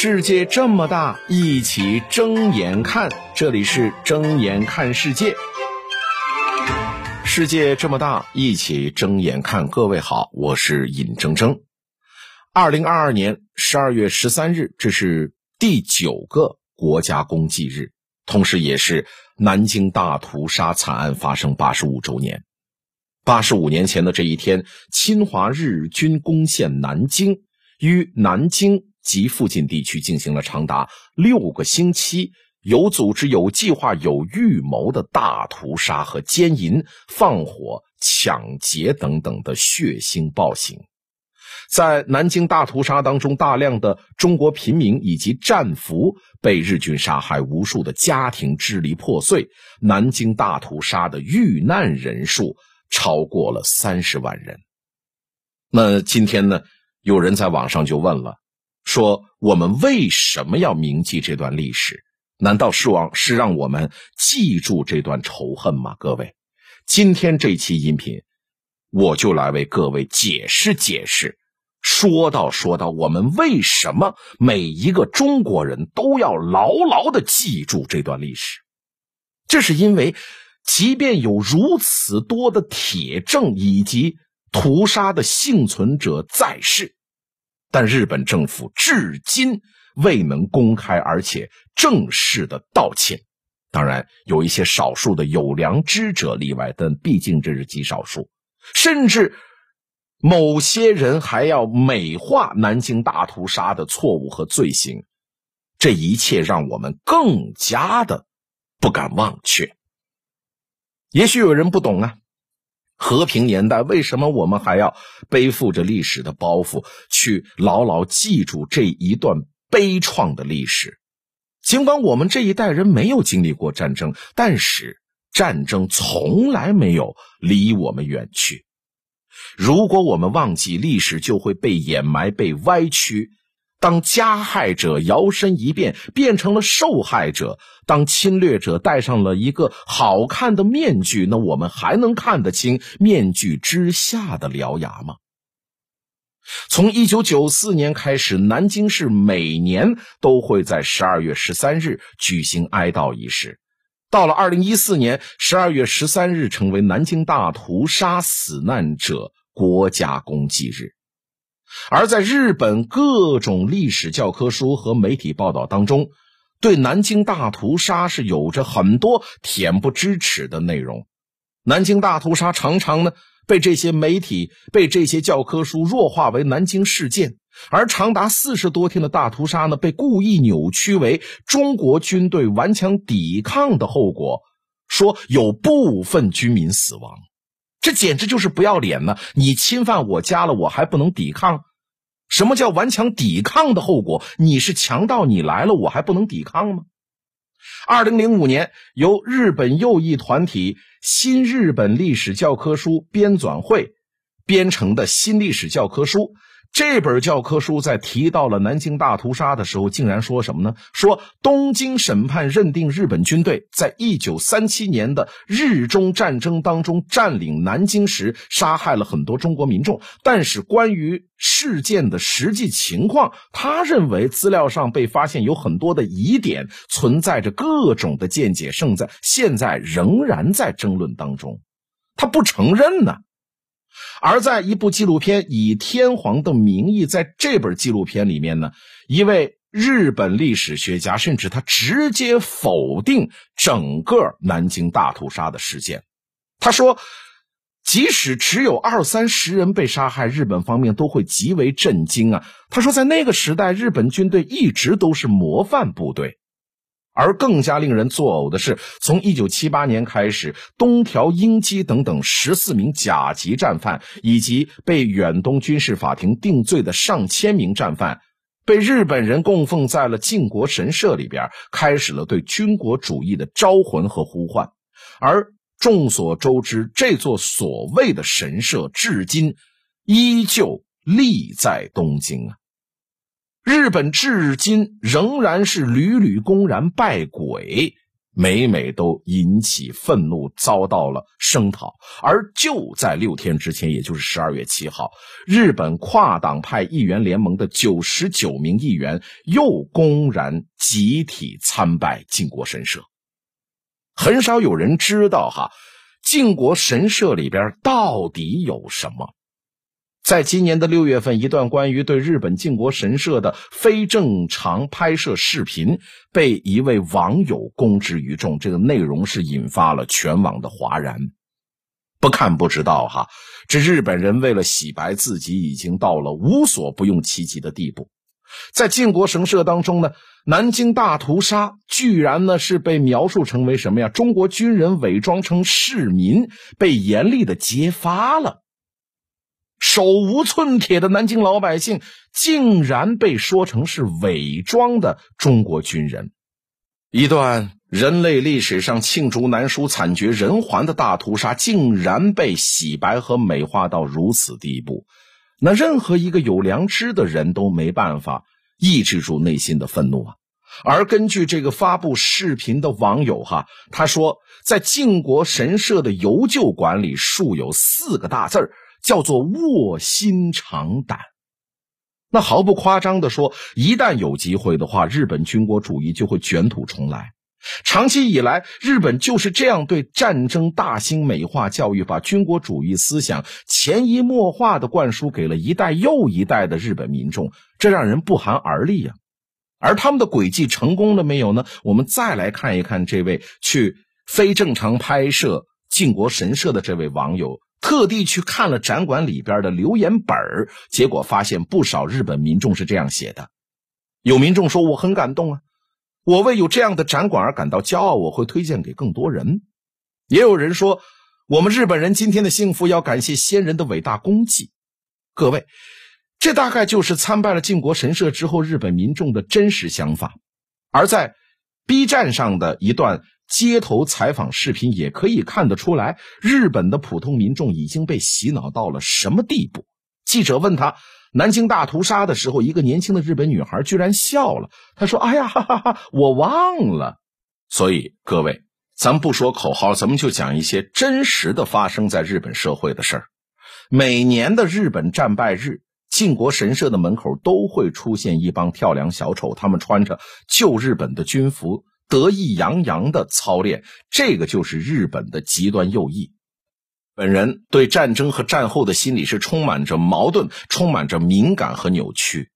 世界这么大，一起睁眼看。这里是睁眼看世界。世界这么大，一起睁眼看。各位好，我是尹铮铮。二零二二年十二月十三日，这是第九个国家公祭日，同时也是南京大屠杀惨案发生八十五周年。八十五年前的这一天，侵华日军攻陷南京，于南京。及附近地区进行了长达六个星期、有组织、有计划、有预谋的大屠杀和奸淫、放火、抢劫等等的血腥暴行。在南京大屠杀当中，大量的中国平民以及战俘被日军杀害，无数的家庭支离破碎。南京大屠杀的遇难人数超过了三十万人。那今天呢？有人在网上就问了。说我们为什么要铭记这段历史？难道是望是让我们记住这段仇恨吗？各位，今天这期音频，我就来为各位解释解释。说到说到，我们为什么每一个中国人都要牢牢的记住这段历史？这是因为，即便有如此多的铁证以及屠杀的幸存者在世。但日本政府至今未能公开而且正式的道歉。当然，有一些少数的有良知者例外，但毕竟这是极少数。甚至某些人还要美化南京大屠杀的错误和罪行。这一切让我们更加的不敢忘却。也许有人不懂啊。和平年代，为什么我们还要背负着历史的包袱，去牢牢记住这一段悲怆的历史？尽管我们这一代人没有经历过战争，但是战争从来没有离我们远去。如果我们忘记历史，就会被掩埋、被歪曲。当加害者摇身一变变成了受害者，当侵略者戴上了一个好看的面具，那我们还能看得清面具之下的獠牙吗？从一九九四年开始，南京市每年都会在十二月十三日举行哀悼仪式。到了二零一四年，十二月十三日成为南京大屠杀死难者国家公祭日。而在日本各种历史教科书和媒体报道当中，对南京大屠杀是有着很多恬不知耻的内容。南京大屠杀常常呢被这些媒体、被这些教科书弱化为南京事件，而长达四十多天的大屠杀呢被故意扭曲为中国军队顽强抵抗的后果，说有部分居民死亡。这简直就是不要脸呢！你侵犯我家了，我还不能抵抗？什么叫顽强抵抗的后果？你是强盗，你来了，我还不能抵抗吗？二零零五年，由日本右翼团体新日本历史教科书编纂会编成的新历史教科书。这本教科书在提到了南京大屠杀的时候，竟然说什么呢？说东京审判认定日本军队在一九三七年的日中战争当中占领南京时，杀害了很多中国民众。但是关于事件的实际情况，他认为资料上被发现有很多的疑点，存在着各种的见解，胜在现在仍然在争论当中。他不承认呢。而在一部纪录片《以天皇的名义》在这本纪录片里面呢，一位日本历史学家甚至他直接否定整个南京大屠杀的事件。他说，即使只有二三十人被杀害，日本方面都会极为震惊啊。他说，在那个时代，日本军队一直都是模范部队。而更加令人作呕的是，从一九七八年开始，东条英机等等十四名甲级战犯，以及被远东军事法庭定罪的上千名战犯，被日本人供奉在了靖国神社里边，开始了对军国主义的招魂和呼唤。而众所周知，这座所谓的神社，至今依旧立在东京啊。日本至今仍然是屡屡公然拜鬼，每每都引起愤怒，遭到了声讨。而就在六天之前，也就是十二月七号，日本跨党派议员联盟的九十九名议员又公然集体参拜靖国神社。很少有人知道哈，靖国神社里边到底有什么。在今年的六月份，一段关于对日本靖国神社的非正常拍摄视频被一位网友公之于众，这个内容是引发了全网的哗然。不看不知道哈，这日本人为了洗白自己，已经到了无所不用其极的地步。在靖国神社当中呢，南京大屠杀居然呢是被描述成为什么呀？中国军人伪装成市民，被严厉的揭发了。手无寸铁的南京老百姓，竟然被说成是伪装的中国军人。一段人类历史上罄竹难书、惨绝人寰的大屠杀，竟然被洗白和美化到如此地步，那任何一个有良知的人都没办法抑制住内心的愤怒啊！而根据这个发布视频的网友哈，他说，在靖国神社的游旧馆里，竖有四个大字儿。叫做卧薪尝胆。那毫不夸张的说，一旦有机会的话，日本军国主义就会卷土重来。长期以来，日本就是这样对战争大兴美化教育，把军国主义思想潜移默化的灌输给了一代又一代的日本民众，这让人不寒而栗呀。而他们的诡计成功了没有呢？我们再来看一看这位去非正常拍摄靖国神社的这位网友。特地去看了展馆里边的留言本结果发现不少日本民众是这样写的：有民众说我很感动啊，我为有这样的展馆而感到骄傲，我会推荐给更多人。也有人说，我们日本人今天的幸福要感谢先人的伟大功绩。各位，这大概就是参拜了靖国神社之后日本民众的真实想法。而在 B 站上的一段。街头采访视频也可以看得出来，日本的普通民众已经被洗脑到了什么地步。记者问他，南京大屠杀的时候，一个年轻的日本女孩居然笑了。他说：“哎呀，哈哈哈，我忘了。”所以各位，咱不说口号，咱们就讲一些真实的发生在日本社会的事儿。每年的日本战败日，靖国神社的门口都会出现一帮跳梁小丑，他们穿着旧日本的军服。得意洋洋的操练，这个就是日本的极端右翼。本人对战争和战后的心理是充满着矛盾，充满着敏感和扭曲。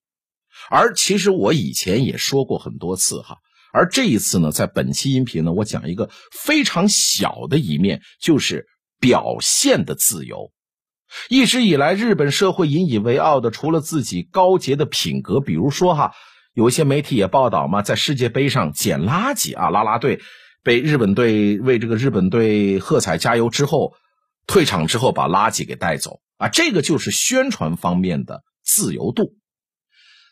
而其实我以前也说过很多次哈，而这一次呢，在本期音频呢，我讲一个非常小的一面，就是表现的自由。一直以来，日本社会引以为傲的，除了自己高洁的品格，比如说哈。有一些媒体也报道嘛，在世界杯上捡垃圾啊，啦啦队被日本队为这个日本队喝彩加油之后，退场之后把垃圾给带走啊，这个就是宣传方面的自由度。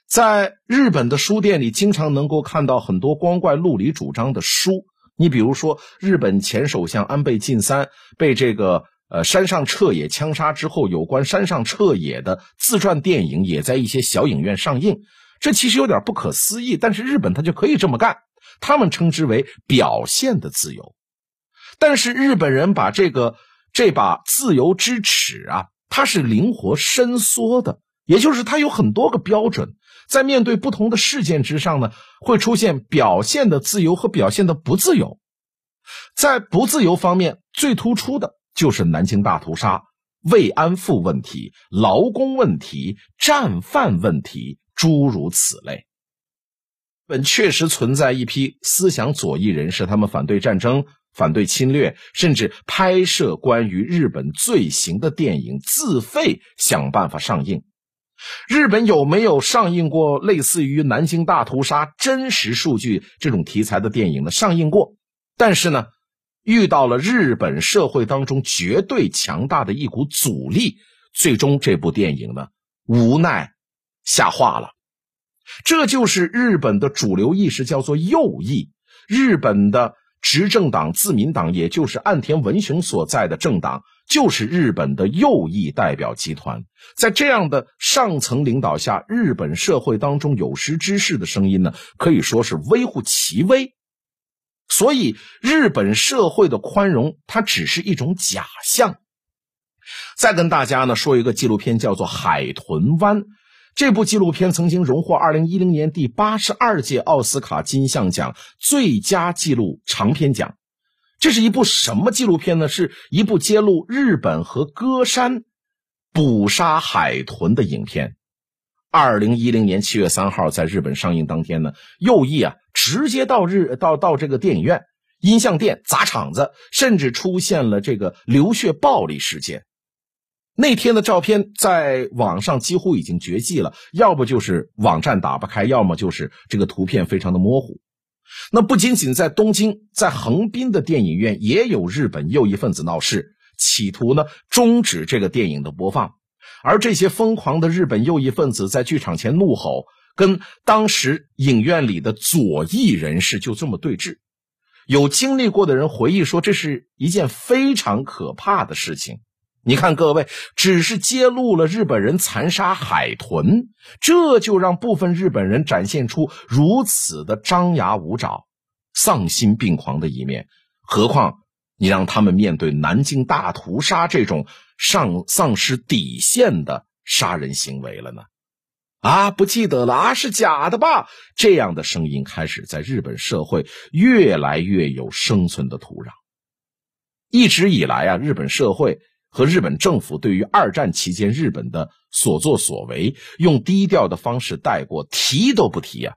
在日本的书店里，经常能够看到很多光怪陆离主张的书。你比如说，日本前首相安倍晋三被这个呃山上彻野枪杀之后，有关山上彻野的自传电影也在一些小影院上映。这其实有点不可思议，但是日本他就可以这么干，他们称之为表现的自由。但是日本人把这个这把自由之尺啊，它是灵活伸缩的，也就是它有很多个标准，在面对不同的事件之上呢，会出现表现的自由和表现的不自由。在不自由方面，最突出的就是南京大屠杀、慰安妇问题、劳工问题、战犯问题。诸如此类，本确实存在一批思想左翼人士，他们反对战争，反对侵略，甚至拍摄关于日本罪行的电影，自费想办法上映。日本有没有上映过类似于南京大屠杀真实数据这种题材的电影呢？上映过，但是呢，遇到了日本社会当中绝对强大的一股阻力，最终这部电影呢，无奈。下化了，这就是日本的主流意识，叫做右翼。日本的执政党自民党，也就是岸田文雄所在的政党，就是日本的右翼代表集团。在这样的上层领导下，日本社会当中有识之士的声音呢，可以说是微乎其微。所以日本社会的宽容，它只是一种假象。再跟大家呢说一个纪录片，叫做《海豚湾》。这部纪录片曾经荣获二零一零年第八十二届奥斯卡金像奖最佳纪录长片奖。这是一部什么纪录片呢？是一部揭露日本和歌山捕杀海豚的影片。二零一零年七月三号在日本上映当天呢，右翼啊直接到日到到这个电影院音像店砸场子，甚至出现了这个流血暴力事件。那天的照片在网上几乎已经绝迹了，要不就是网站打不开，要么就是这个图片非常的模糊。那不仅仅在东京，在横滨的电影院也有日本右翼分子闹事，企图呢终止这个电影的播放。而这些疯狂的日本右翼分子在剧场前怒吼，跟当时影院里的左翼人士就这么对峙。有经历过的人回忆说，这是一件非常可怕的事情。你看，各位，只是揭露了日本人残杀海豚，这就让部分日本人展现出如此的张牙舞爪、丧心病狂的一面。何况你让他们面对南京大屠杀这种丧丧失底线的杀人行为了呢？啊，不记得了啊，是假的吧？这样的声音开始在日本社会越来越有生存的土壤。一直以来啊，日本社会。和日本政府对于二战期间日本的所作所为，用低调的方式带过，提都不提呀。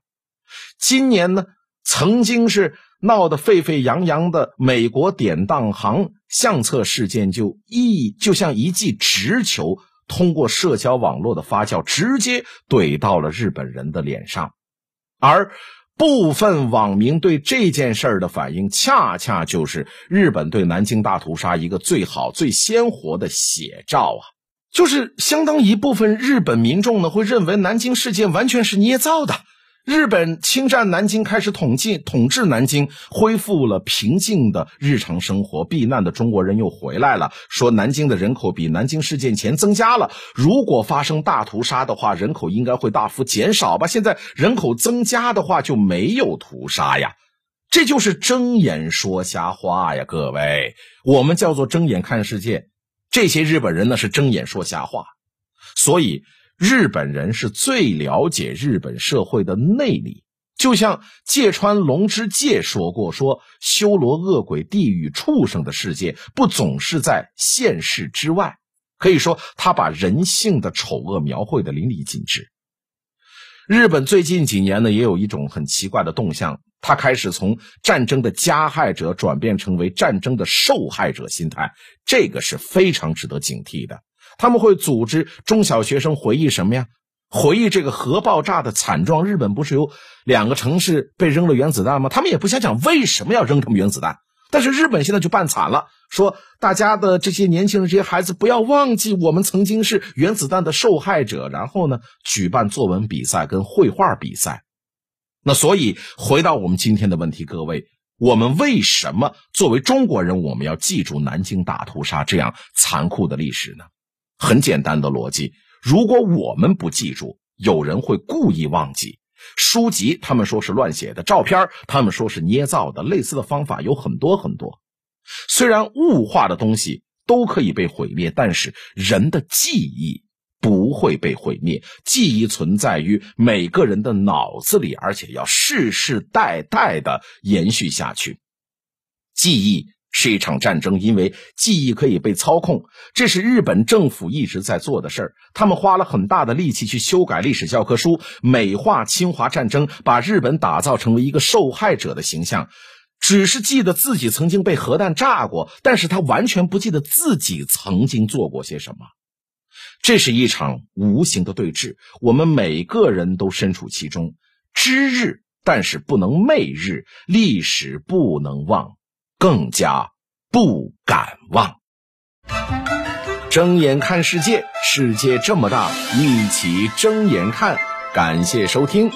今年呢，曾经是闹得沸沸扬扬的美国典当行相册事件，就一就像一记直球，通过社交网络的发酵，直接怼到了日本人的脸上，而。部分网民对这件事儿的反应，恰恰就是日本对南京大屠杀一个最好、最鲜活的写照啊！就是相当一部分日本民众呢，会认为南京事件完全是捏造的。日本侵占南京，开始统计统治南京，恢复了平静的日常生活。避难的中国人又回来了，说南京的人口比南京事件前增加了。如果发生大屠杀的话，人口应该会大幅减少吧？现在人口增加的话，就没有屠杀呀？这就是睁眼说瞎话呀！各位，我们叫做睁眼看世界，这些日本人呢是睁眼说瞎话，所以。日本人是最了解日本社会的内里，就像芥川龙之介说过：“说修罗恶鬼、地狱畜生的世界，不总是在现世之外。”可以说，他把人性的丑恶描绘的淋漓尽致。日本最近几年呢，也有一种很奇怪的动向，他开始从战争的加害者转变成为战争的受害者心态，这个是非常值得警惕的。他们会组织中小学生回忆什么呀？回忆这个核爆炸的惨状。日本不是有两个城市被扔了原子弹吗？他们也不想想为什么要扔他们原子弹。但是日本现在就办惨了，说大家的这些年轻人、这些孩子不要忘记，我们曾经是原子弹的受害者。然后呢，举办作文比赛跟绘画比赛。那所以回到我们今天的问题，各位，我们为什么作为中国人，我们要记住南京大屠杀这样残酷的历史呢？很简单的逻辑，如果我们不记住，有人会故意忘记。书籍他们说是乱写的，照片他们说是捏造的，类似的方法有很多很多。虽然物化的东西都可以被毁灭，但是人的记忆不会被毁灭。记忆存在于每个人的脑子里，而且要世世代代的延续下去。记忆。是一场战争，因为记忆可以被操控，这是日本政府一直在做的事儿。他们花了很大的力气去修改历史教科书，美化侵华战争，把日本打造成为一个受害者的形象。只是记得自己曾经被核弹炸过，但是他完全不记得自己曾经做过些什么。这是一场无形的对峙，我们每个人都身处其中。知日，但是不能昧日，历史不能忘。更加不敢忘。睁眼看世界，世界这么大，一起睁眼看。感谢收听。